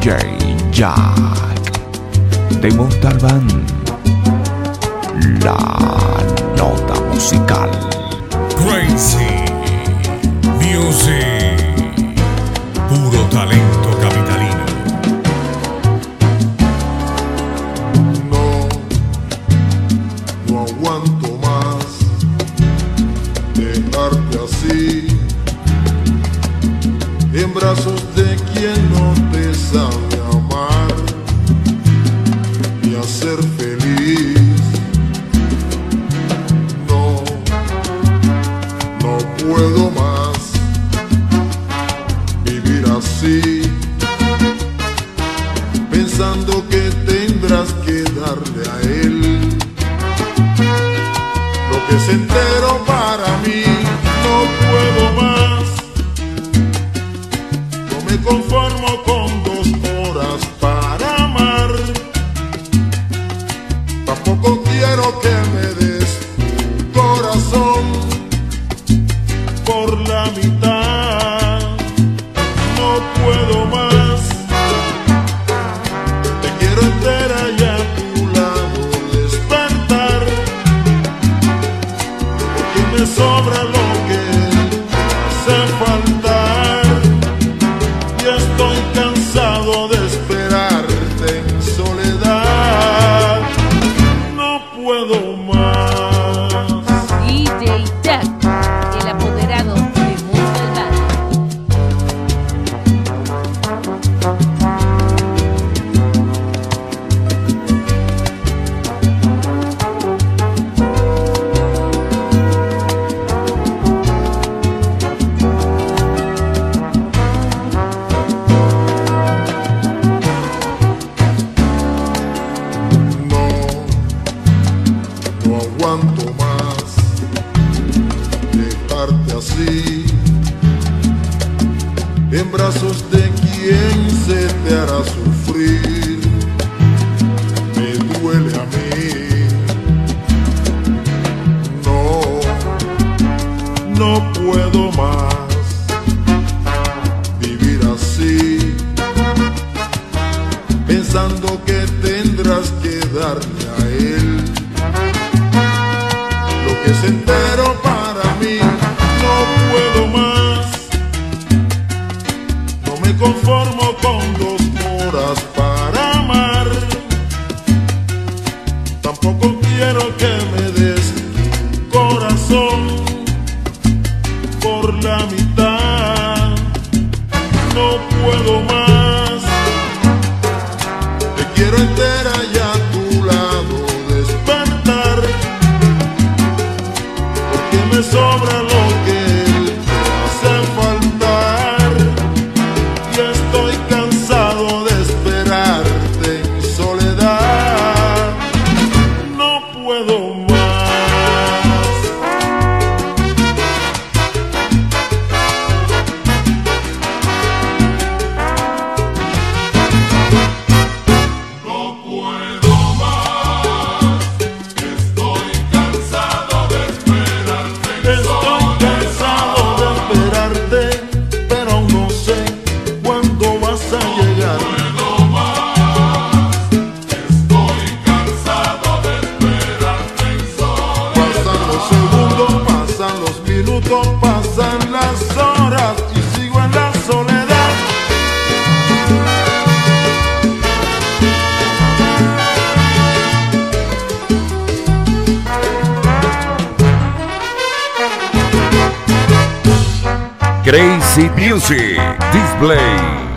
DJ Jack de Montalbán. La nota musical. Crazy es entero para mí. No puedo más, no me conformo con dos horas para amar. Tampoco quiero que me des tu corazón por la mitad. De quien se te hará sufrir. Me duele a mí. No, no puedo más vivir así pensando que tendrás que darle a él lo que es entero conformo con dos horas para amar. Tampoco quiero que me des corazón Crazy Music Display.